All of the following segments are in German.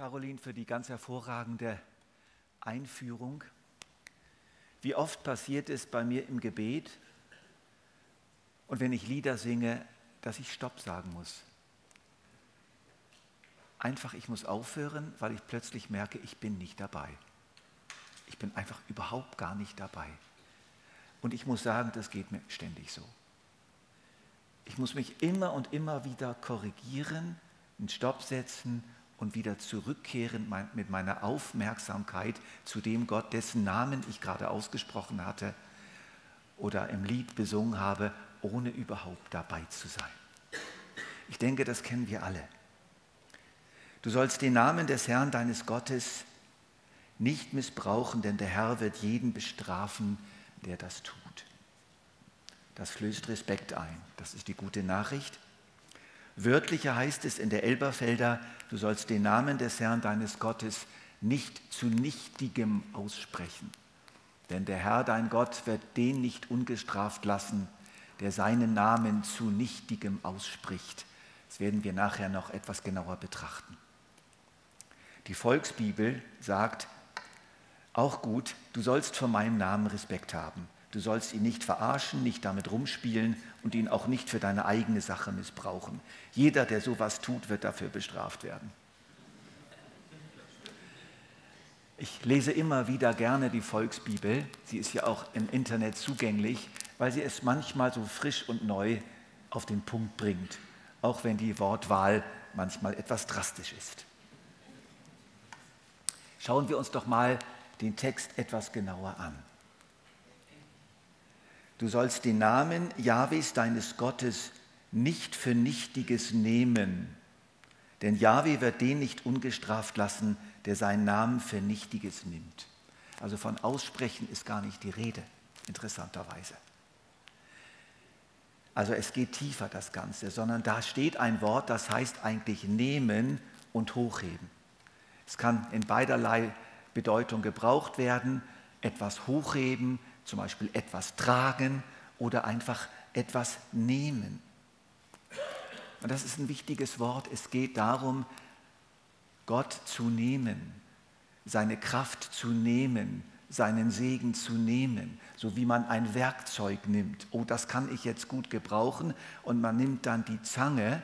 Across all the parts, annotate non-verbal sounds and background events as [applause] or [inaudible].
Caroline, für die ganz hervorragende Einführung. Wie oft passiert es bei mir im Gebet und wenn ich Lieder singe, dass ich Stopp sagen muss. Einfach, ich muss aufhören, weil ich plötzlich merke, ich bin nicht dabei. Ich bin einfach überhaupt gar nicht dabei. Und ich muss sagen, das geht mir ständig so. Ich muss mich immer und immer wieder korrigieren, einen Stopp setzen und wieder zurückkehren mit meiner Aufmerksamkeit zu dem Gott, dessen Namen ich gerade ausgesprochen hatte oder im Lied besungen habe, ohne überhaupt dabei zu sein. Ich denke, das kennen wir alle. Du sollst den Namen des Herrn deines Gottes nicht missbrauchen, denn der Herr wird jeden bestrafen, der das tut. Das flößt Respekt ein. Das ist die gute Nachricht. Wörtlicher heißt es in der Elberfelder, du sollst den Namen des Herrn deines Gottes nicht zu nichtigem aussprechen. Denn der Herr dein Gott wird den nicht ungestraft lassen, der seinen Namen zu nichtigem ausspricht. Das werden wir nachher noch etwas genauer betrachten. Die Volksbibel sagt auch gut, du sollst vor meinem Namen Respekt haben. Du sollst ihn nicht verarschen, nicht damit rumspielen und ihn auch nicht für deine eigene Sache missbrauchen. Jeder, der sowas tut, wird dafür bestraft werden. Ich lese immer wieder gerne die Volksbibel. Sie ist ja auch im Internet zugänglich, weil sie es manchmal so frisch und neu auf den Punkt bringt, auch wenn die Wortwahl manchmal etwas drastisch ist. Schauen wir uns doch mal den Text etwas genauer an. Du sollst den Namen Jahwes deines Gottes nicht für Nichtiges nehmen, denn Jahwe wird den nicht ungestraft lassen, der seinen Namen für Nichtiges nimmt. Also von Aussprechen ist gar nicht die Rede, interessanterweise. Also es geht tiefer das Ganze, sondern da steht ein Wort, das heißt eigentlich nehmen und hochheben. Es kann in beiderlei Bedeutung gebraucht werden, etwas hochheben, zum Beispiel etwas tragen oder einfach etwas nehmen. Und das ist ein wichtiges Wort. Es geht darum, Gott zu nehmen, seine Kraft zu nehmen, seinen Segen zu nehmen, so wie man ein Werkzeug nimmt. Oh, das kann ich jetzt gut gebrauchen. Und man nimmt dann die Zange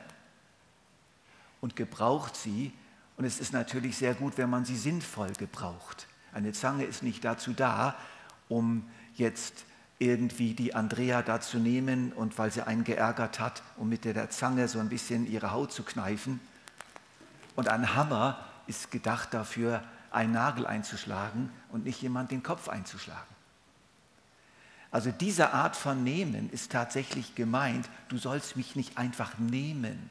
und gebraucht sie. Und es ist natürlich sehr gut, wenn man sie sinnvoll gebraucht. Eine Zange ist nicht dazu da, um jetzt irgendwie die Andrea da zu nehmen und weil sie einen geärgert hat, um mit der Zange so ein bisschen ihre Haut zu kneifen. Und ein Hammer ist gedacht dafür, einen Nagel einzuschlagen und nicht jemand den Kopf einzuschlagen. Also diese Art von Nehmen ist tatsächlich gemeint, du sollst mich nicht einfach nehmen.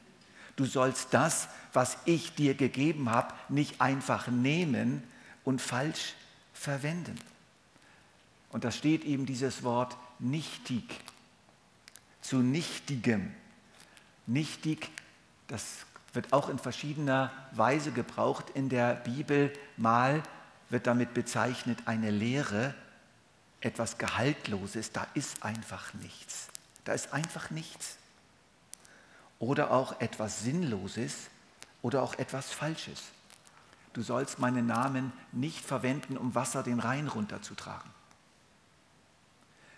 Du sollst das, was ich dir gegeben habe, nicht einfach nehmen und falsch verwenden. Und da steht eben dieses Wort nichtig, zu nichtigem. Nichtig, das wird auch in verschiedener Weise gebraucht in der Bibel. Mal wird damit bezeichnet eine Lehre, etwas Gehaltloses, da ist einfach nichts. Da ist einfach nichts. Oder auch etwas Sinnloses oder auch etwas Falsches. Du sollst meinen Namen nicht verwenden, um Wasser den Rhein runterzutragen.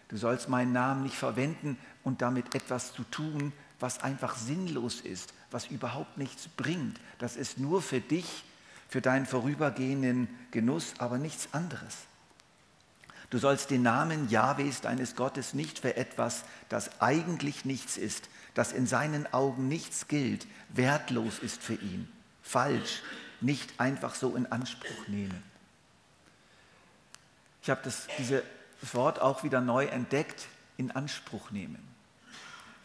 Du sollst meinen Namen nicht verwenden und damit etwas zu tun, was einfach sinnlos ist, was überhaupt nichts bringt. Das ist nur für dich, für deinen vorübergehenden Genuss, aber nichts anderes. Du sollst den Namen Jahwes deines Gottes nicht für etwas, das eigentlich nichts ist, das in seinen Augen nichts gilt, wertlos ist für ihn, falsch, nicht einfach so in Anspruch nehmen. Ich habe diese das Wort auch wieder neu entdeckt, in Anspruch nehmen.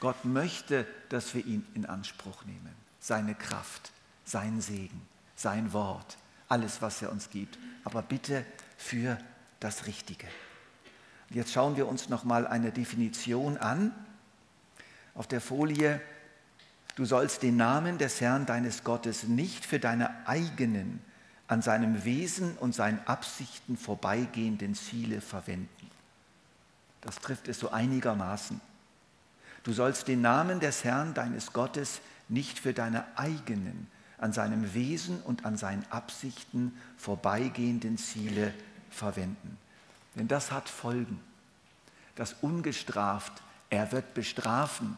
Gott möchte, dass wir ihn in Anspruch nehmen. Seine Kraft, sein Segen, sein Wort, alles, was er uns gibt. Aber bitte für das Richtige. Jetzt schauen wir uns noch mal eine Definition an. Auf der Folie, du sollst den Namen des Herrn deines Gottes nicht für deine eigenen, an seinem Wesen und seinen Absichten vorbeigehenden Ziele verwenden. Das trifft es so einigermaßen. Du sollst den Namen des Herrn, deines Gottes, nicht für deine eigenen, an seinem Wesen und an seinen Absichten vorbeigehenden Ziele verwenden. Denn das hat Folgen. Das ungestraft, er wird bestrafen,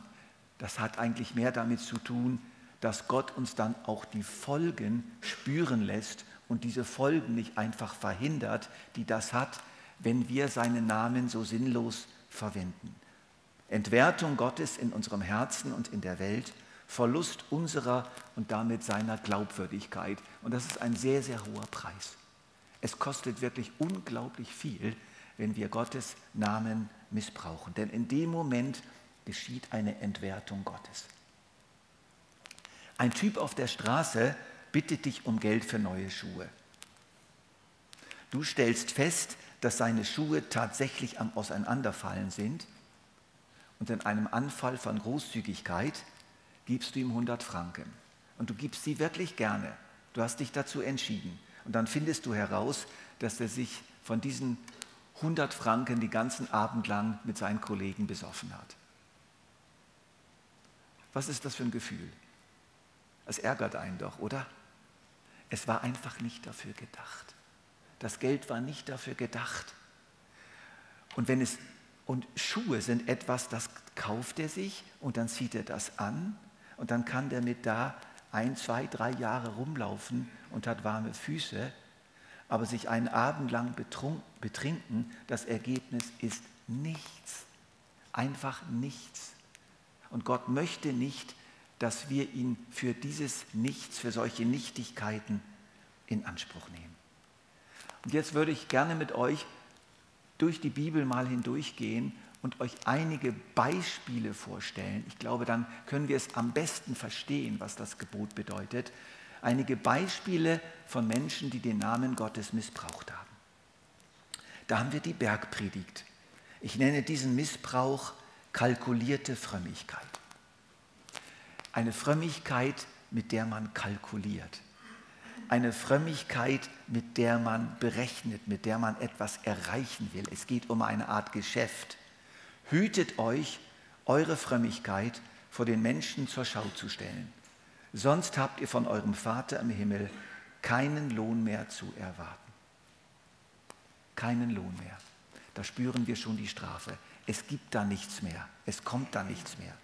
das hat eigentlich mehr damit zu tun, dass Gott uns dann auch die Folgen spüren lässt und diese Folgen nicht einfach verhindert, die das hat, wenn wir seinen Namen so sinnlos verwenden. Entwertung Gottes in unserem Herzen und in der Welt, Verlust unserer und damit seiner Glaubwürdigkeit. Und das ist ein sehr, sehr hoher Preis. Es kostet wirklich unglaublich viel, wenn wir Gottes Namen missbrauchen. Denn in dem Moment geschieht eine Entwertung Gottes. Ein Typ auf der Straße bittet dich um Geld für neue Schuhe. Du stellst fest, dass seine Schuhe tatsächlich am Auseinanderfallen sind und in einem Anfall von Großzügigkeit gibst du ihm 100 Franken. Und du gibst sie wirklich gerne. Du hast dich dazu entschieden. Und dann findest du heraus, dass er sich von diesen 100 Franken die ganzen Abend lang mit seinen Kollegen besoffen hat. Was ist das für ein Gefühl? Es ärgert einen doch, oder? Es war einfach nicht dafür gedacht. Das Geld war nicht dafür gedacht. Und wenn es und Schuhe sind etwas, das kauft er sich und dann zieht er das an und dann kann der mit da ein, zwei, drei Jahre rumlaufen und hat warme Füße, aber sich einen Abend lang betrinken, das Ergebnis ist nichts. Einfach nichts. Und Gott möchte nicht, dass wir ihn für dieses Nichts, für solche Nichtigkeiten in Anspruch nehmen. Und jetzt würde ich gerne mit euch durch die Bibel mal hindurchgehen und euch einige Beispiele vorstellen. Ich glaube, dann können wir es am besten verstehen, was das Gebot bedeutet. Einige Beispiele von Menschen, die den Namen Gottes missbraucht haben. Da haben wir die Bergpredigt. Ich nenne diesen Missbrauch kalkulierte Frömmigkeit. Eine Frömmigkeit, mit der man kalkuliert. Eine Frömmigkeit, mit der man berechnet, mit der man etwas erreichen will. Es geht um eine Art Geschäft. Hütet euch, eure Frömmigkeit vor den Menschen zur Schau zu stellen. Sonst habt ihr von eurem Vater im Himmel keinen Lohn mehr zu erwarten. Keinen Lohn mehr. Da spüren wir schon die Strafe. Es gibt da nichts mehr. Es kommt da nichts mehr.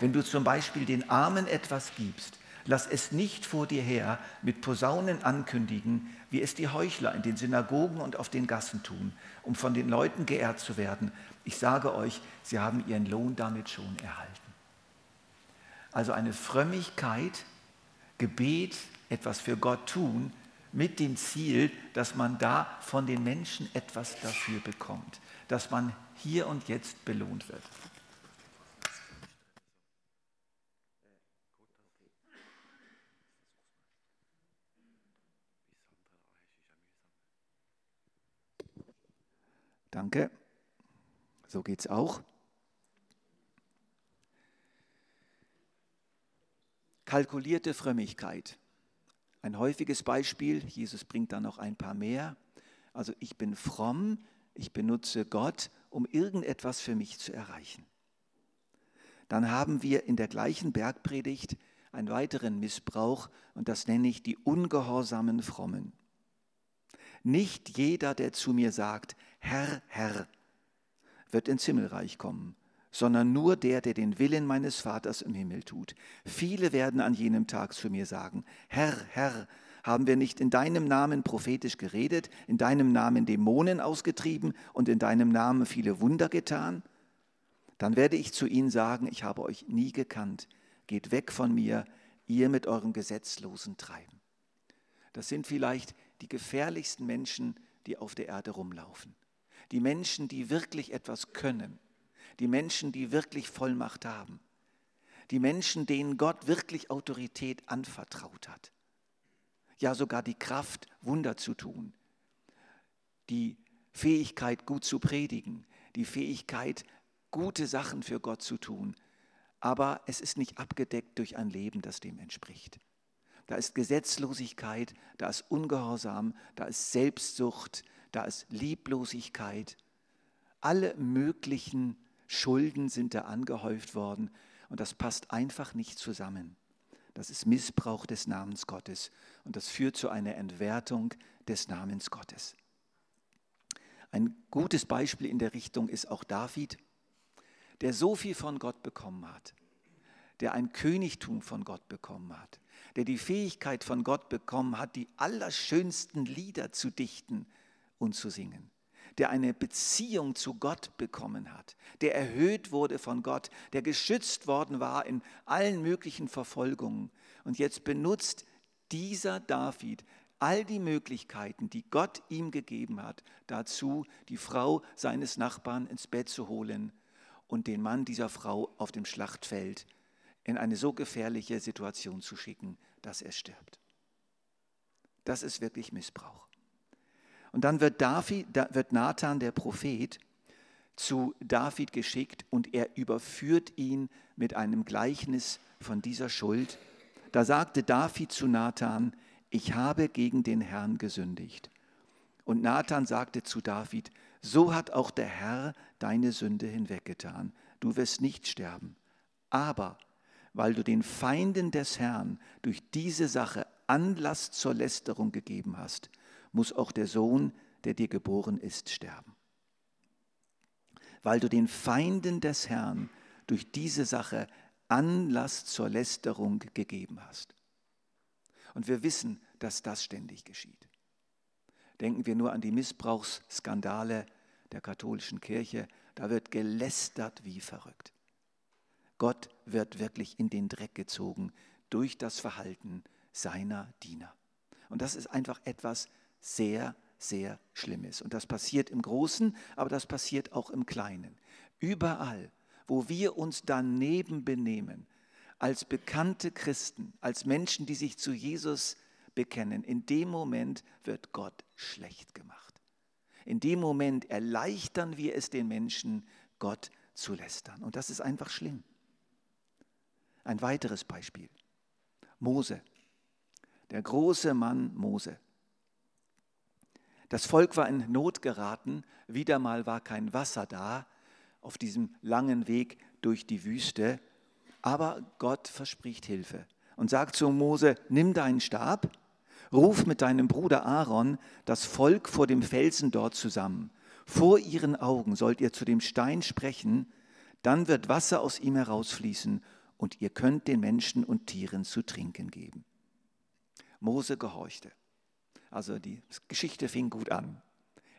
Wenn du zum Beispiel den Armen etwas gibst, lass es nicht vor dir her mit Posaunen ankündigen, wie es die Heuchler in den Synagogen und auf den Gassen tun, um von den Leuten geehrt zu werden. Ich sage euch, sie haben ihren Lohn damit schon erhalten. Also eine Frömmigkeit, Gebet, etwas für Gott tun, mit dem Ziel, dass man da von den Menschen etwas dafür bekommt, dass man hier und jetzt belohnt wird. Danke. So geht es auch. Kalkulierte Frömmigkeit. Ein häufiges Beispiel, Jesus bringt da noch ein paar mehr. Also ich bin fromm, ich benutze Gott, um irgendetwas für mich zu erreichen. Dann haben wir in der gleichen Bergpredigt einen weiteren Missbrauch und das nenne ich die ungehorsamen Frommen. Nicht jeder, der zu mir sagt, Herr, Herr, wird ins Himmelreich kommen, sondern nur der, der den Willen meines Vaters im Himmel tut. Viele werden an jenem Tag zu mir sagen, Herr, Herr, haben wir nicht in deinem Namen prophetisch geredet, in deinem Namen Dämonen ausgetrieben und in deinem Namen viele Wunder getan? Dann werde ich zu ihnen sagen, ich habe euch nie gekannt. Geht weg von mir, ihr mit eurem gesetzlosen Treiben. Das sind vielleicht die gefährlichsten Menschen, die auf der Erde rumlaufen. Die Menschen, die wirklich etwas können. Die Menschen, die wirklich Vollmacht haben. Die Menschen, denen Gott wirklich Autorität anvertraut hat. Ja, sogar die Kraft, Wunder zu tun. Die Fähigkeit, gut zu predigen. Die Fähigkeit, gute Sachen für Gott zu tun. Aber es ist nicht abgedeckt durch ein Leben, das dem entspricht da ist Gesetzlosigkeit, da ist Ungehorsam, da ist Selbstsucht, da ist Lieblosigkeit. Alle möglichen Schulden sind da angehäuft worden und das passt einfach nicht zusammen. Das ist Missbrauch des Namens Gottes und das führt zu einer Entwertung des Namens Gottes. Ein gutes Beispiel in der Richtung ist auch David, der so viel von Gott bekommen hat, der ein Königtum von Gott bekommen hat, der die Fähigkeit von Gott bekommen hat, die allerschönsten Lieder zu dichten und zu singen, der eine Beziehung zu Gott bekommen hat, der erhöht wurde von Gott, der geschützt worden war in allen möglichen Verfolgungen. Und jetzt benutzt dieser David all die Möglichkeiten, die Gott ihm gegeben hat, dazu, die Frau seines Nachbarn ins Bett zu holen und den Mann dieser Frau auf dem Schlachtfeld in eine so gefährliche Situation zu schicken, dass er stirbt. Das ist wirklich Missbrauch. Und dann wird, David, wird Nathan, der Prophet, zu David geschickt und er überführt ihn mit einem Gleichnis von dieser Schuld. Da sagte David zu Nathan, ich habe gegen den Herrn gesündigt. Und Nathan sagte zu David, so hat auch der Herr deine Sünde hinweggetan. Du wirst nicht sterben. Aber weil du den Feinden des Herrn durch diese Sache Anlass zur Lästerung gegeben hast, muss auch der Sohn, der dir geboren ist, sterben. Weil du den Feinden des Herrn durch diese Sache Anlass zur Lästerung gegeben hast. Und wir wissen, dass das ständig geschieht. Denken wir nur an die Missbrauchsskandale der katholischen Kirche. Da wird gelästert wie verrückt. Gott wird wirklich in den Dreck gezogen durch das Verhalten seiner Diener. Und das ist einfach etwas sehr, sehr Schlimmes. Und das passiert im Großen, aber das passiert auch im Kleinen. Überall, wo wir uns daneben benehmen, als bekannte Christen, als Menschen, die sich zu Jesus bekennen, in dem Moment wird Gott schlecht gemacht. In dem Moment erleichtern wir es den Menschen, Gott zu lästern. Und das ist einfach schlimm. Ein weiteres Beispiel. Mose, der große Mann Mose. Das Volk war in Not geraten, wieder mal war kein Wasser da auf diesem langen Weg durch die Wüste, aber Gott verspricht Hilfe und sagt zu Mose, nimm deinen Stab, ruf mit deinem Bruder Aaron das Volk vor dem Felsen dort zusammen. Vor ihren Augen sollt ihr zu dem Stein sprechen, dann wird Wasser aus ihm herausfließen und ihr könnt den Menschen und Tieren zu trinken geben. Mose gehorchte. Also die Geschichte fing gut an.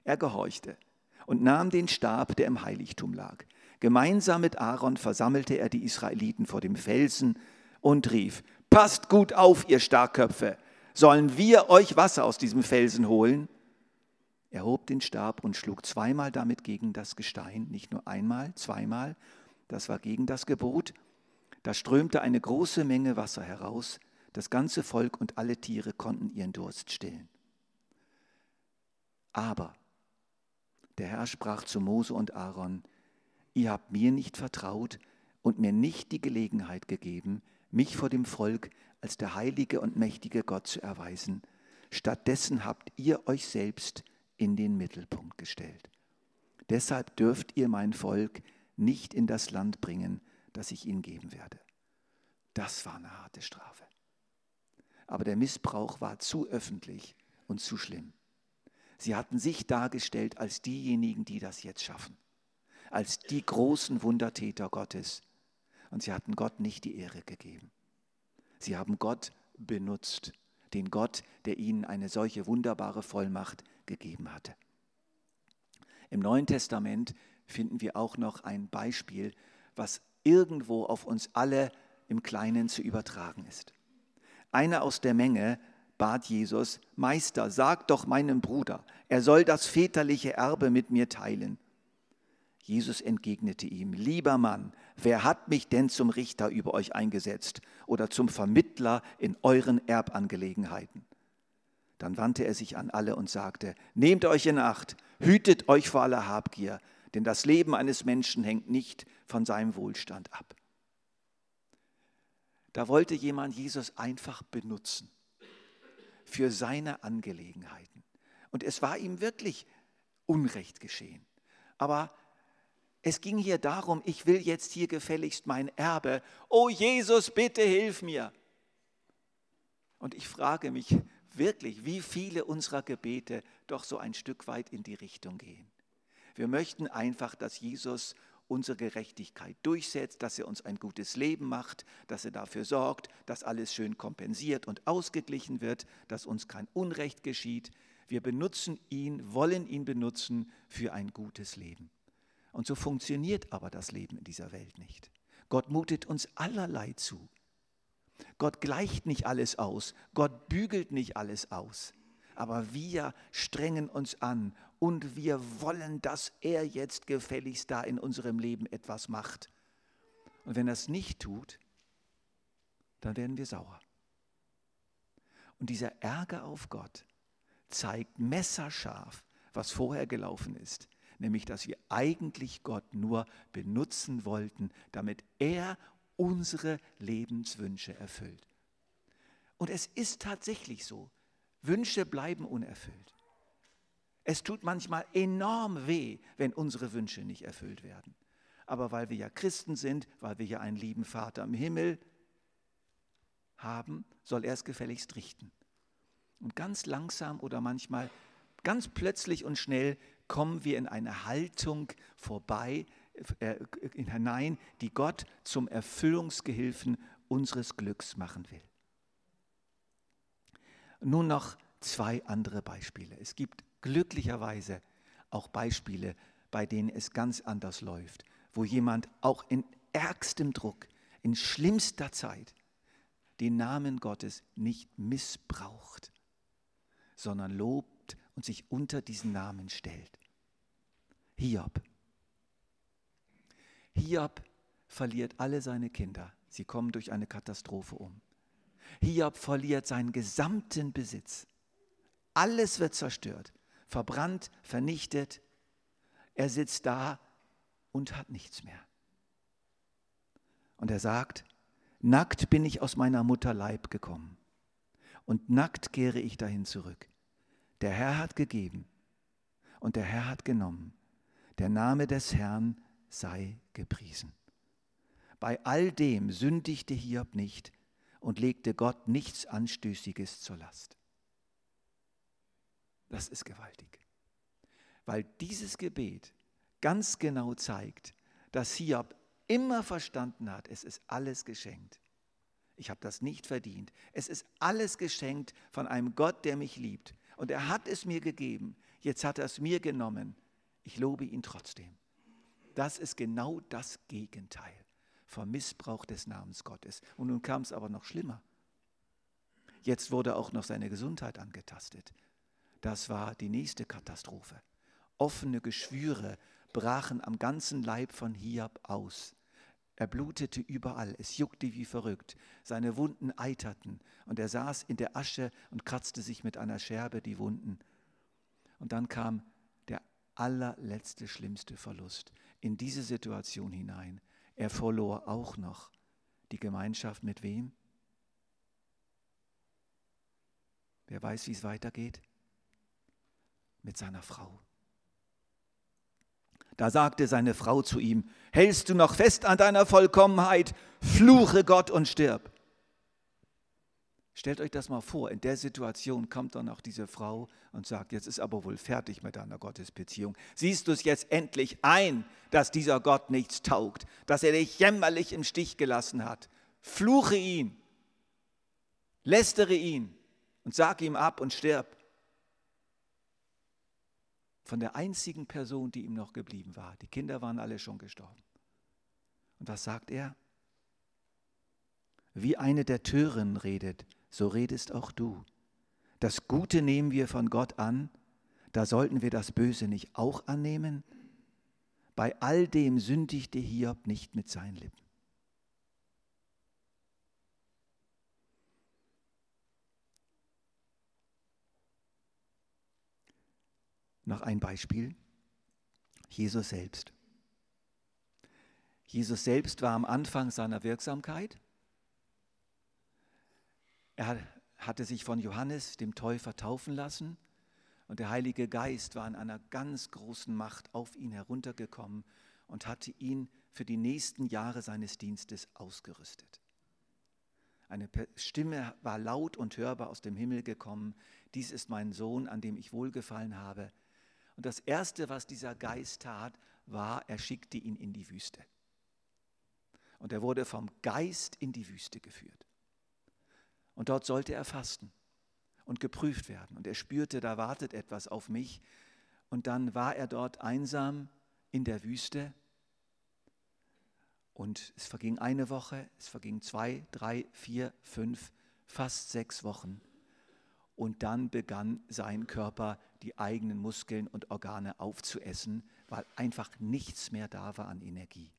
Er gehorchte und nahm den Stab, der im Heiligtum lag. Gemeinsam mit Aaron versammelte er die Israeliten vor dem Felsen und rief, Passt gut auf, ihr Starkköpfe, sollen wir euch Wasser aus diesem Felsen holen? Er hob den Stab und schlug zweimal damit gegen das Gestein, nicht nur einmal, zweimal, das war gegen das Gebot, da strömte eine große Menge Wasser heraus, das ganze Volk und alle Tiere konnten ihren Durst stillen. Aber der Herr sprach zu Mose und Aaron, ihr habt mir nicht vertraut und mir nicht die Gelegenheit gegeben, mich vor dem Volk als der heilige und mächtige Gott zu erweisen. Stattdessen habt ihr euch selbst in den Mittelpunkt gestellt. Deshalb dürft ihr mein Volk nicht in das Land bringen, das ich ihnen geben werde. Das war eine harte Strafe. Aber der Missbrauch war zu öffentlich und zu schlimm. Sie hatten sich dargestellt als diejenigen, die das jetzt schaffen, als die großen Wundertäter Gottes. Und sie hatten Gott nicht die Ehre gegeben. Sie haben Gott benutzt, den Gott, der ihnen eine solche wunderbare Vollmacht gegeben hatte. Im Neuen Testament finden wir auch noch ein Beispiel, was irgendwo auf uns alle im Kleinen zu übertragen ist. Einer aus der Menge bat Jesus, Meister, sag doch meinem Bruder, er soll das väterliche Erbe mit mir teilen. Jesus entgegnete ihm, lieber Mann, wer hat mich denn zum Richter über euch eingesetzt oder zum Vermittler in euren Erbangelegenheiten? Dann wandte er sich an alle und sagte, nehmt euch in Acht, hütet euch vor aller Habgier, denn das Leben eines Menschen hängt nicht von seinem Wohlstand ab. Da wollte jemand Jesus einfach benutzen für seine Angelegenheiten. Und es war ihm wirklich Unrecht geschehen. Aber es ging hier darum, ich will jetzt hier gefälligst mein Erbe. Oh Jesus, bitte hilf mir. Und ich frage mich wirklich, wie viele unserer Gebete doch so ein Stück weit in die Richtung gehen. Wir möchten einfach, dass Jesus unsere Gerechtigkeit durchsetzt, dass er uns ein gutes Leben macht, dass er dafür sorgt, dass alles schön kompensiert und ausgeglichen wird, dass uns kein Unrecht geschieht. Wir benutzen ihn, wollen ihn benutzen für ein gutes Leben. Und so funktioniert aber das Leben in dieser Welt nicht. Gott mutet uns allerlei zu. Gott gleicht nicht alles aus, Gott bügelt nicht alles aus, aber wir strengen uns an und wir wollen, dass er jetzt gefälligst da in unserem Leben etwas macht. Und wenn er es nicht tut, dann werden wir sauer. Und dieser Ärger auf Gott zeigt messerscharf, was vorher gelaufen ist, nämlich dass wir eigentlich Gott nur benutzen wollten, damit er unsere Lebenswünsche erfüllt. Und es ist tatsächlich so, Wünsche bleiben unerfüllt. Es tut manchmal enorm weh, wenn unsere Wünsche nicht erfüllt werden. Aber weil wir ja Christen sind, weil wir ja einen lieben Vater im Himmel haben, soll er es gefälligst richten. Und ganz langsam oder manchmal ganz plötzlich und schnell kommen wir in eine Haltung vorbei, äh, hinein, die Gott zum Erfüllungsgehilfen unseres Glücks machen will. Nun noch zwei andere Beispiele. Es gibt glücklicherweise auch Beispiele, bei denen es ganz anders läuft, wo jemand auch in ärgstem Druck, in schlimmster Zeit den Namen Gottes nicht missbraucht, sondern lobt und sich unter diesen Namen stellt. Hiob. Hiob verliert alle seine Kinder. Sie kommen durch eine Katastrophe um. Hiob verliert seinen gesamten Besitz. Alles wird zerstört verbrannt, vernichtet. Er sitzt da und hat nichts mehr. Und er sagt, nackt bin ich aus meiner Mutter Leib gekommen und nackt kehre ich dahin zurück. Der Herr hat gegeben und der Herr hat genommen. Der Name des Herrn sei gepriesen. Bei all dem sündigte Hiob nicht und legte Gott nichts Anstößiges zur Last. Das ist gewaltig. Weil dieses Gebet ganz genau zeigt, dass Hiob immer verstanden hat, es ist alles geschenkt. Ich habe das nicht verdient. Es ist alles geschenkt von einem Gott, der mich liebt. Und er hat es mir gegeben. Jetzt hat er es mir genommen. Ich lobe ihn trotzdem. Das ist genau das Gegenteil vom Missbrauch des Namens Gottes. Und nun kam es aber noch schlimmer. Jetzt wurde auch noch seine Gesundheit angetastet. Das war die nächste Katastrophe. Offene Geschwüre brachen am ganzen Leib von Hiob aus. Er blutete überall, es juckte wie verrückt, seine Wunden eiterten und er saß in der Asche und kratzte sich mit einer Scherbe die Wunden. Und dann kam der allerletzte schlimmste Verlust in diese Situation hinein. Er verlor auch noch die Gemeinschaft mit wem? Wer weiß, wie es weitergeht? Mit seiner Frau. Da sagte seine Frau zu ihm, hältst du noch fest an deiner Vollkommenheit, fluche Gott und stirb. Stellt euch das mal vor, in der Situation kommt dann auch diese Frau und sagt, jetzt ist aber wohl fertig mit deiner Gottesbeziehung. Siehst du es jetzt endlich ein, dass dieser Gott nichts taugt, dass er dich jämmerlich im Stich gelassen hat. Fluche ihn, lästere ihn und sag ihm ab und stirb von der einzigen Person, die ihm noch geblieben war. Die Kinder waren alle schon gestorben. Und was sagt er? Wie eine der Tören redet, so redest auch du. Das Gute nehmen wir von Gott an, da sollten wir das Böse nicht auch annehmen? Bei all dem sündigte Hiob nicht mit seinen Lippen. Noch ein Beispiel. Jesus selbst. Jesus selbst war am Anfang seiner Wirksamkeit. Er hatte sich von Johannes, dem Täufer, taufen lassen und der Heilige Geist war in einer ganz großen Macht auf ihn heruntergekommen und hatte ihn für die nächsten Jahre seines Dienstes ausgerüstet. Eine Stimme war laut und hörbar aus dem Himmel gekommen. Dies ist mein Sohn, an dem ich wohlgefallen habe. Und das Erste, was dieser Geist tat, war, er schickte ihn in die Wüste. Und er wurde vom Geist in die Wüste geführt. Und dort sollte er fasten und geprüft werden. Und er spürte, da wartet etwas auf mich. Und dann war er dort einsam in der Wüste. Und es verging eine Woche, es verging zwei, drei, vier, fünf, fast sechs Wochen. Und dann begann sein Körper die eigenen Muskeln und Organe aufzuessen, weil einfach nichts mehr da war an Energie.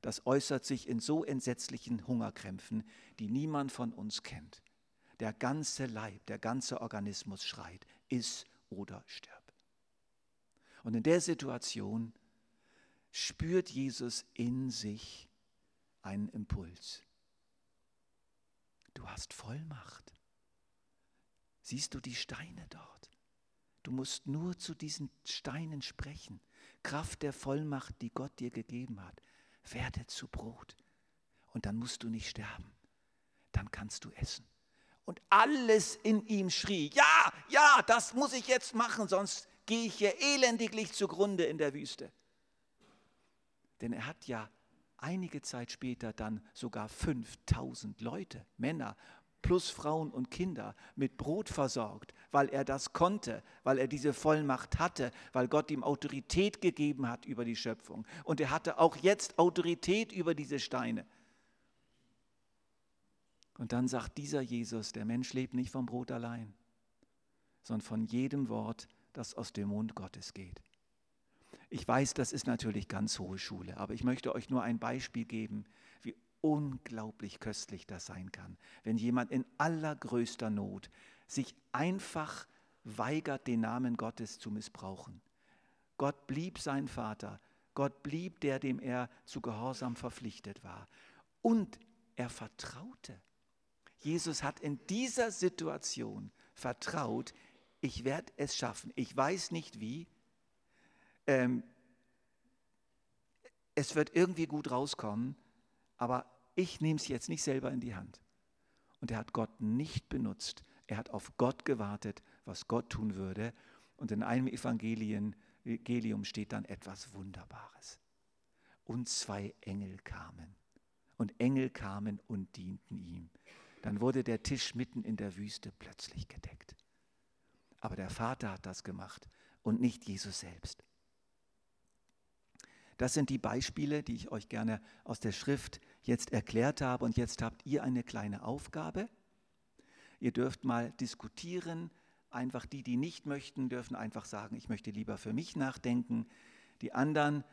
Das äußert sich in so entsetzlichen Hungerkrämpfen, die niemand von uns kennt. Der ganze Leib, der ganze Organismus schreit, iss oder stirb. Und in der Situation spürt Jesus in sich einen Impuls. Du hast Vollmacht. Siehst du die Steine dort? Du musst nur zu diesen Steinen sprechen. Kraft der Vollmacht, die Gott dir gegeben hat. Werde zu Brot. Und dann musst du nicht sterben. Dann kannst du essen. Und alles in ihm schrie, ja, ja, das muss ich jetzt machen, sonst gehe ich hier elendiglich zugrunde in der Wüste. Denn er hat ja einige Zeit später dann sogar 5000 Leute, Männer plus Frauen und Kinder mit Brot versorgt, weil er das konnte, weil er diese Vollmacht hatte, weil Gott ihm Autorität gegeben hat über die Schöpfung. Und er hatte auch jetzt Autorität über diese Steine. Und dann sagt dieser Jesus, der Mensch lebt nicht vom Brot allein, sondern von jedem Wort, das aus dem Mund Gottes geht. Ich weiß, das ist natürlich ganz hohe Schule, aber ich möchte euch nur ein Beispiel geben, unglaublich köstlich das sein kann, wenn jemand in allergrößter Not sich einfach weigert, den Namen Gottes zu missbrauchen. Gott blieb sein Vater, Gott blieb der, dem er zu Gehorsam verpflichtet war. Und er vertraute. Jesus hat in dieser Situation vertraut, ich werde es schaffen. Ich weiß nicht wie, ähm, es wird irgendwie gut rauskommen, aber ich nehme es jetzt nicht selber in die Hand. Und er hat Gott nicht benutzt. Er hat auf Gott gewartet, was Gott tun würde. Und in einem Evangelium steht dann etwas Wunderbares. Und zwei Engel kamen. Und Engel kamen und dienten ihm. Dann wurde der Tisch mitten in der Wüste plötzlich gedeckt. Aber der Vater hat das gemacht und nicht Jesus selbst. Das sind die Beispiele, die ich euch gerne aus der Schrift jetzt erklärt habe. Und jetzt habt ihr eine kleine Aufgabe. Ihr dürft mal diskutieren. Einfach die, die nicht möchten, dürfen einfach sagen, ich möchte lieber für mich nachdenken. Die anderen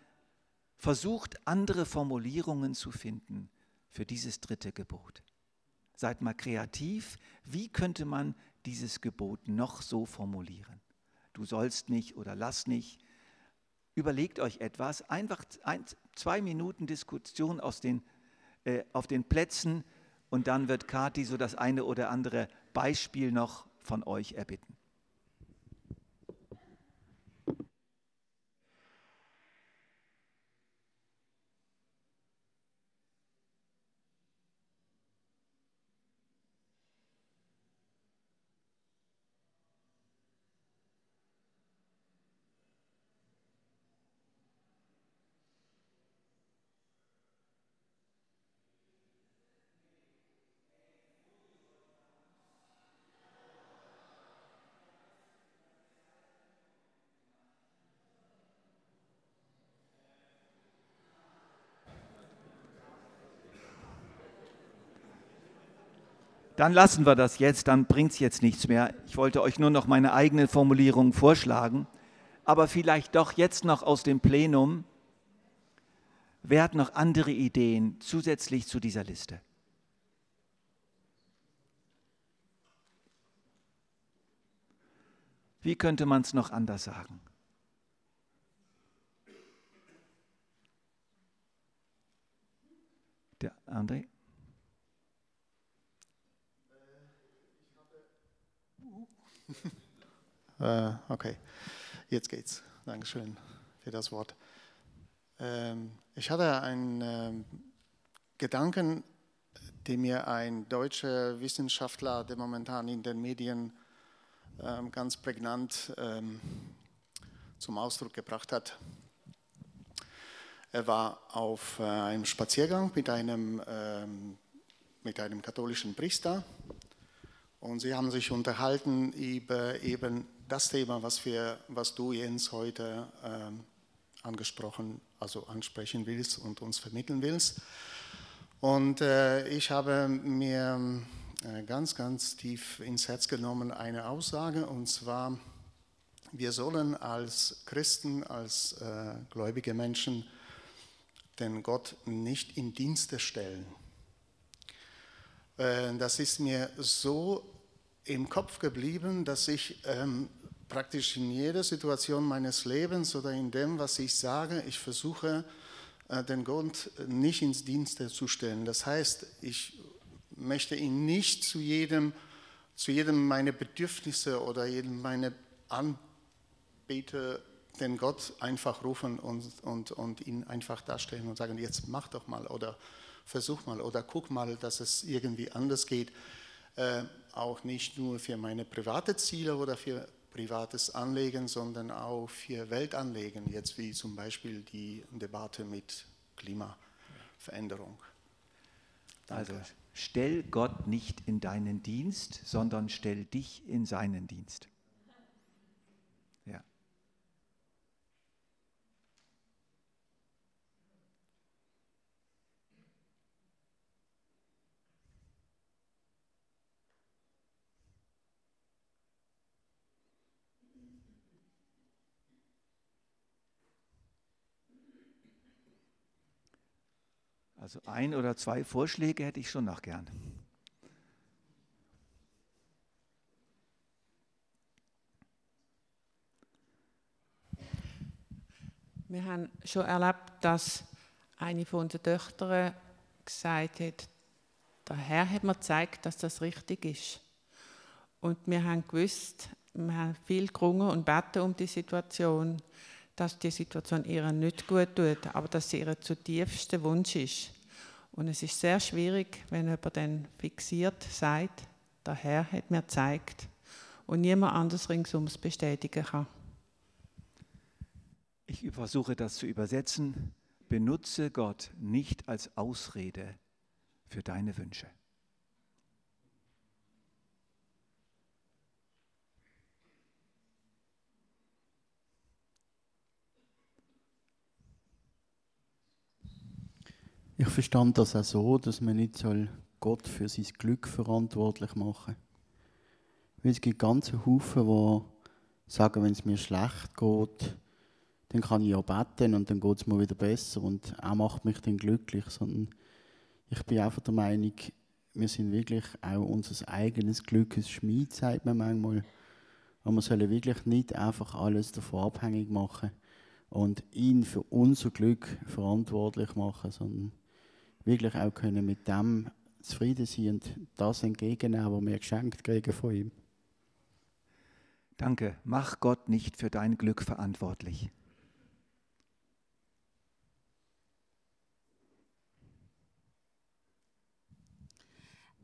versucht andere Formulierungen zu finden für dieses dritte Gebot. Seid mal kreativ. Wie könnte man dieses Gebot noch so formulieren? Du sollst nicht oder lass nicht überlegt euch etwas, einfach ein, zwei Minuten Diskussion den, äh, auf den Plätzen und dann wird Kati so das eine oder andere Beispiel noch von euch erbitten. Dann lassen wir das jetzt, dann bringt es jetzt nichts mehr. Ich wollte euch nur noch meine eigene Formulierung vorschlagen, aber vielleicht doch jetzt noch aus dem Plenum. Wer hat noch andere Ideen zusätzlich zu dieser Liste? Wie könnte man es noch anders sagen? Der André? [laughs] äh, okay, jetzt geht's. Dankeschön für das Wort. Ähm, ich hatte einen ähm, Gedanken die mir ein deutscher Wissenschaftler, der momentan in den Medien ähm, ganz prägnant ähm, zum Ausdruck gebracht hat. Er war auf äh, einem Spaziergang mit einem, ähm, mit einem katholischen Priester und sie haben sich unterhalten über eben das Thema, was, wir, was du Jens heute ähm, angesprochen, also ansprechen willst und uns vermitteln willst. Und äh, ich habe mir äh, ganz, ganz tief ins Herz genommen eine Aussage, und zwar, wir sollen als Christen, als äh, gläubige Menschen den Gott nicht in Dienste stellen. Äh, das ist mir so im Kopf geblieben, dass ich ähm, praktisch in jeder Situation meines Lebens oder in dem, was ich sage, ich versuche, äh, den Gott nicht ins Dienste zu stellen. Das heißt, ich möchte ihn nicht zu jedem, zu jedem meine Bedürfnisse oder jedem meine Anbete den Gott einfach rufen und, und, und ihn einfach darstellen und sagen, jetzt mach doch mal oder versuch mal oder guck mal, dass es irgendwie anders geht. Äh, auch nicht nur für meine private Ziele oder für privates Anlegen, sondern auch für Weltanlegen, jetzt wie zum Beispiel die Debatte mit Klimaveränderung. Danke. Also stell Gott nicht in deinen Dienst, sondern stell dich in seinen Dienst. Also ein oder zwei Vorschläge hätte ich schon noch gern. Wir haben schon erlebt, dass eine von unseren Töchtern gesagt hat, der Herr hat mir gezeigt, dass das richtig ist. Und wir haben gewusst, wir haben viel gerungen und beten um die Situation, dass die Situation ihr nicht gut tut, aber dass sie ihr zutiefster Wunsch ist. Und es ist sehr schwierig, wenn jemand dann fixiert sagt, der Herr hat mir gezeigt und niemand anders ringsum es bestätigen kann. Ich versuche das zu übersetzen. Benutze Gott nicht als Ausrede für deine Wünsche. Ich verstand das auch so, dass man nicht soll Gott für sein Glück verantwortlich machen soll. Es gibt ganze Haufen, die sagen, wenn es mir schlecht geht, dann kann ich ja beten und dann geht es mir wieder besser und er macht mich dann glücklich. Sondern ich bin einfach der Meinung, wir sind wirklich auch unser eigenes Glückes Schmied, sagt man manchmal. Und wir sollen wirklich nicht einfach alles davon abhängig machen und ihn für unser Glück verantwortlich machen, sondern wirklich auch können mit dem zufrieden sein und das entgegennehmen, was wir geschenkt kriegen von ihm. Danke. Mach Gott nicht für dein Glück verantwortlich.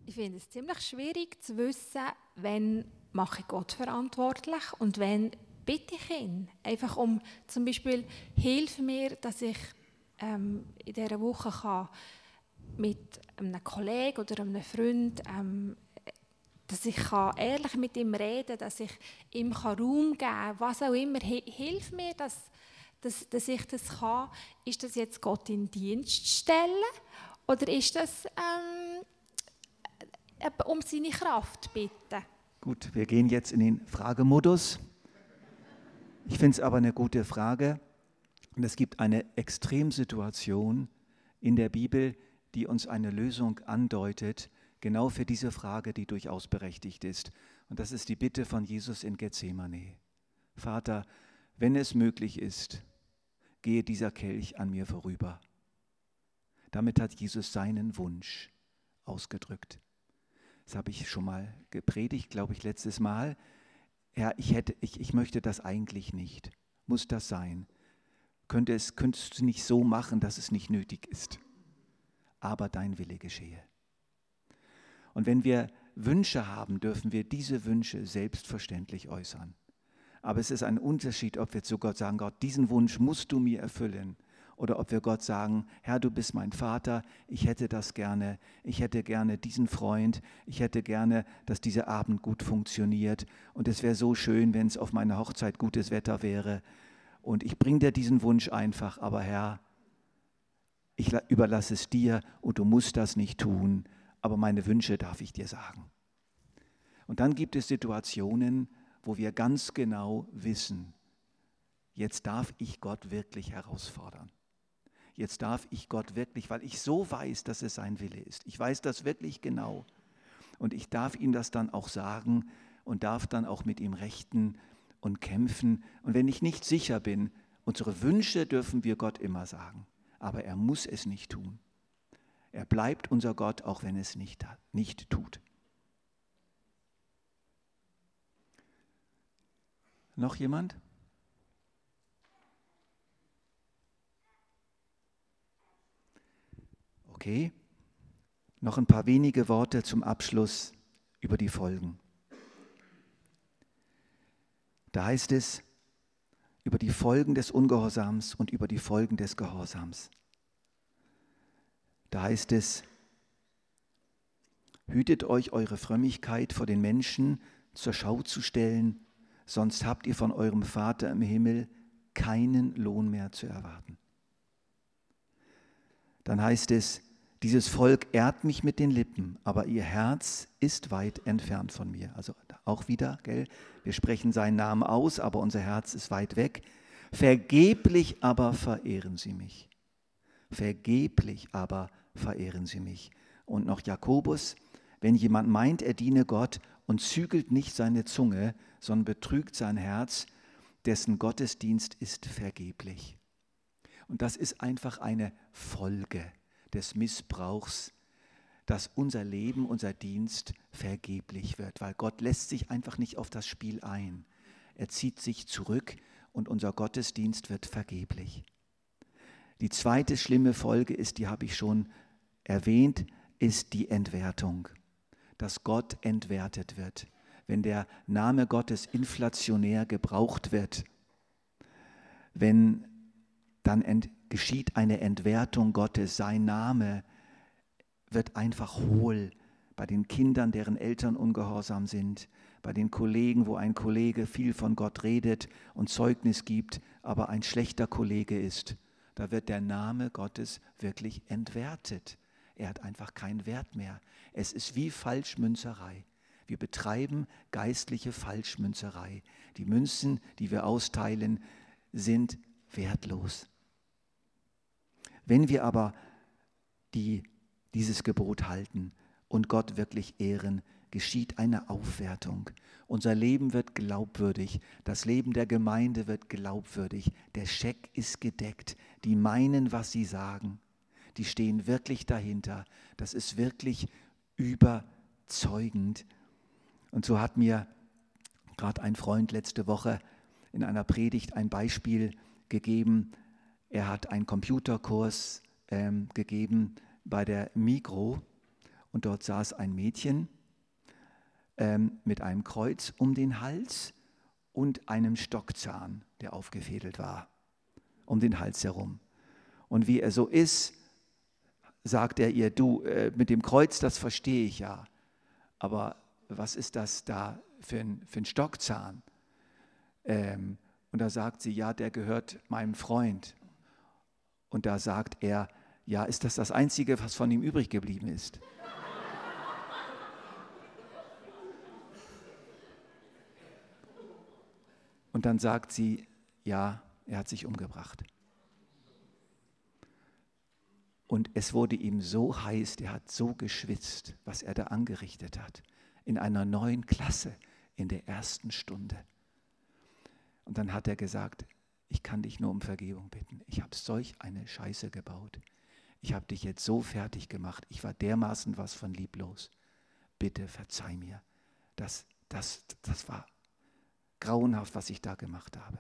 Ich finde es ziemlich schwierig zu wissen, wenn mache ich Gott verantwortlich und wenn bitte ich ihn. Einfach um zum Beispiel, hilf mir, dass ich ähm, in dieser Woche kann mit einem Kollegen oder einem Freund, ähm, dass ich kann ehrlich mit ihm reden kann, dass ich ihm Raum geben kann, was auch immer. Hilf mir, dass, dass, dass ich das kann. Ist das jetzt Gott in Dienst stellen oder ist das ähm, um seine Kraft bitten? Gut, wir gehen jetzt in den Fragemodus. Ich finde es aber eine gute Frage. Und es gibt eine Extremsituation in der Bibel, die uns eine Lösung andeutet, genau für diese Frage, die durchaus berechtigt ist. Und das ist die Bitte von Jesus in Gethsemane. Vater, wenn es möglich ist, gehe dieser Kelch an mir vorüber. Damit hat Jesus seinen Wunsch ausgedrückt. Das habe ich schon mal gepredigt, glaube ich, letztes Mal. Herr, ich, hätte, ich, ich möchte das eigentlich nicht. Muss das sein? Könnte es, könntest du nicht so machen, dass es nicht nötig ist? Aber dein Wille geschehe. Und wenn wir Wünsche haben, dürfen wir diese Wünsche selbstverständlich äußern. Aber es ist ein Unterschied, ob wir zu Gott sagen, Gott, diesen Wunsch musst du mir erfüllen. Oder ob wir Gott sagen, Herr, du bist mein Vater, ich hätte das gerne, ich hätte gerne diesen Freund, ich hätte gerne, dass dieser Abend gut funktioniert. Und es wäre so schön, wenn es auf meiner Hochzeit gutes Wetter wäre. Und ich bringe dir diesen Wunsch einfach, aber Herr, ich überlasse es dir und du musst das nicht tun, aber meine Wünsche darf ich dir sagen. Und dann gibt es Situationen, wo wir ganz genau wissen, jetzt darf ich Gott wirklich herausfordern. Jetzt darf ich Gott wirklich, weil ich so weiß, dass es sein Wille ist. Ich weiß das wirklich genau. Und ich darf ihm das dann auch sagen und darf dann auch mit ihm rechten und kämpfen. Und wenn ich nicht sicher bin, unsere Wünsche dürfen wir Gott immer sagen, aber er muss es nicht tun. Er bleibt unser Gott, auch wenn es nicht, nicht tut. Noch jemand? Okay, noch ein paar wenige Worte zum Abschluss über die Folgen. Da heißt es über die Folgen des Ungehorsams und über die Folgen des Gehorsams. Da heißt es, hütet euch eure Frömmigkeit vor den Menschen zur Schau zu stellen, sonst habt ihr von eurem Vater im Himmel keinen Lohn mehr zu erwarten. Dann heißt es, dieses Volk ehrt mich mit den Lippen, aber ihr Herz ist weit entfernt von mir. Also auch wieder, gell? Wir sprechen seinen Namen aus, aber unser Herz ist weit weg. Vergeblich aber verehren sie mich. Vergeblich aber verehren sie mich. Und noch Jakobus, wenn jemand meint, er diene Gott und zügelt nicht seine Zunge, sondern betrügt sein Herz, dessen Gottesdienst ist vergeblich. Und das ist einfach eine Folge des Missbrauchs, dass unser Leben, unser Dienst vergeblich wird, weil Gott lässt sich einfach nicht auf das Spiel ein. Er zieht sich zurück und unser Gottesdienst wird vergeblich. Die zweite schlimme Folge ist, die habe ich schon erwähnt, ist die Entwertung, dass Gott entwertet wird. Wenn der Name Gottes inflationär gebraucht wird, wenn dann ent, geschieht eine Entwertung Gottes. Sein Name wird einfach hohl bei den Kindern, deren Eltern ungehorsam sind, bei den Kollegen, wo ein Kollege viel von Gott redet und Zeugnis gibt, aber ein schlechter Kollege ist. Da wird der Name Gottes wirklich entwertet. Er hat einfach keinen Wert mehr. Es ist wie Falschmünzerei. Wir betreiben geistliche Falschmünzerei. Die Münzen, die wir austeilen, sind wertlos. Wenn wir aber die, dieses Gebot halten und Gott wirklich ehren, geschieht eine Aufwertung. Unser Leben wird glaubwürdig, das Leben der Gemeinde wird glaubwürdig, der Scheck ist gedeckt, die meinen, was sie sagen, die stehen wirklich dahinter, das ist wirklich überzeugend. Und so hat mir gerade ein Freund letzte Woche in einer Predigt ein Beispiel gegeben, er hat einen Computerkurs ähm, gegeben bei der Migro und dort saß ein Mädchen ähm, mit einem Kreuz um den Hals und einem Stockzahn, der aufgefädelt war, um den Hals herum. Und wie er so ist, sagt er ihr, du, äh, mit dem Kreuz, das verstehe ich ja, aber was ist das da für ein, für ein Stockzahn? Ähm, und da sagt sie, ja, der gehört meinem Freund. Und da sagt er, ja, ist das das Einzige, was von ihm übrig geblieben ist? Und dann sagt sie, ja, er hat sich umgebracht. Und es wurde ihm so heiß, er hat so geschwitzt, was er da angerichtet hat, in einer neuen Klasse, in der ersten Stunde. Und dann hat er gesagt, ich kann dich nur um Vergebung bitten. Ich habe solch eine Scheiße gebaut. Ich habe dich jetzt so fertig gemacht. Ich war dermaßen was von lieblos. Bitte verzeih mir. Das, das, das war grauenhaft, was ich da gemacht habe.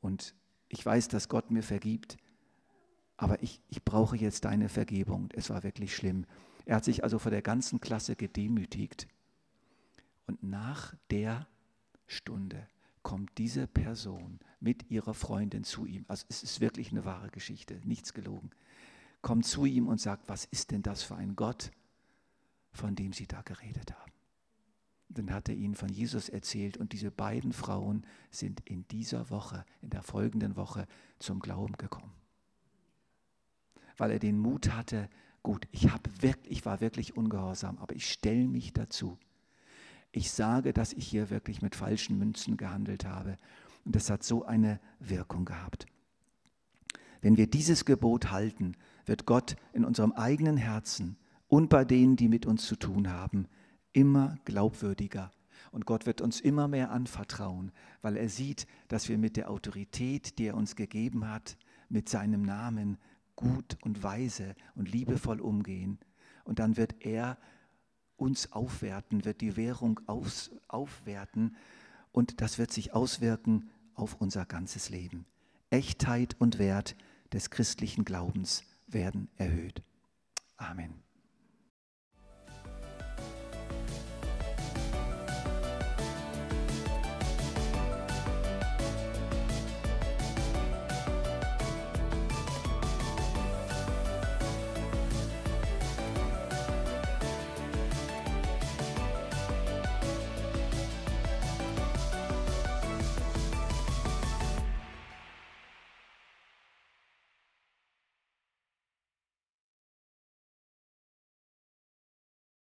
Und ich weiß, dass Gott mir vergibt, aber ich, ich brauche jetzt deine Vergebung. Es war wirklich schlimm. Er hat sich also vor der ganzen Klasse gedemütigt. Und nach der Stunde kommt diese Person mit ihrer Freundin zu ihm. Also es ist wirklich eine wahre Geschichte, nichts gelogen. Kommt zu ihm und sagt, was ist denn das für ein Gott, von dem Sie da geredet haben? Dann hat er ihnen von Jesus erzählt und diese beiden Frauen sind in dieser Woche, in der folgenden Woche zum Glauben gekommen. Weil er den Mut hatte, gut, ich, wirklich, ich war wirklich ungehorsam, aber ich stelle mich dazu. Ich sage, dass ich hier wirklich mit falschen Münzen gehandelt habe. Und das hat so eine Wirkung gehabt. Wenn wir dieses Gebot halten, wird Gott in unserem eigenen Herzen und bei denen, die mit uns zu tun haben, immer glaubwürdiger. Und Gott wird uns immer mehr anvertrauen, weil er sieht, dass wir mit der Autorität, die er uns gegeben hat, mit seinem Namen gut und weise und liebevoll umgehen. Und dann wird er uns aufwerten, wird die Währung aufwerten und das wird sich auswirken auf unser ganzes Leben. Echtheit und Wert des christlichen Glaubens werden erhöht. Amen.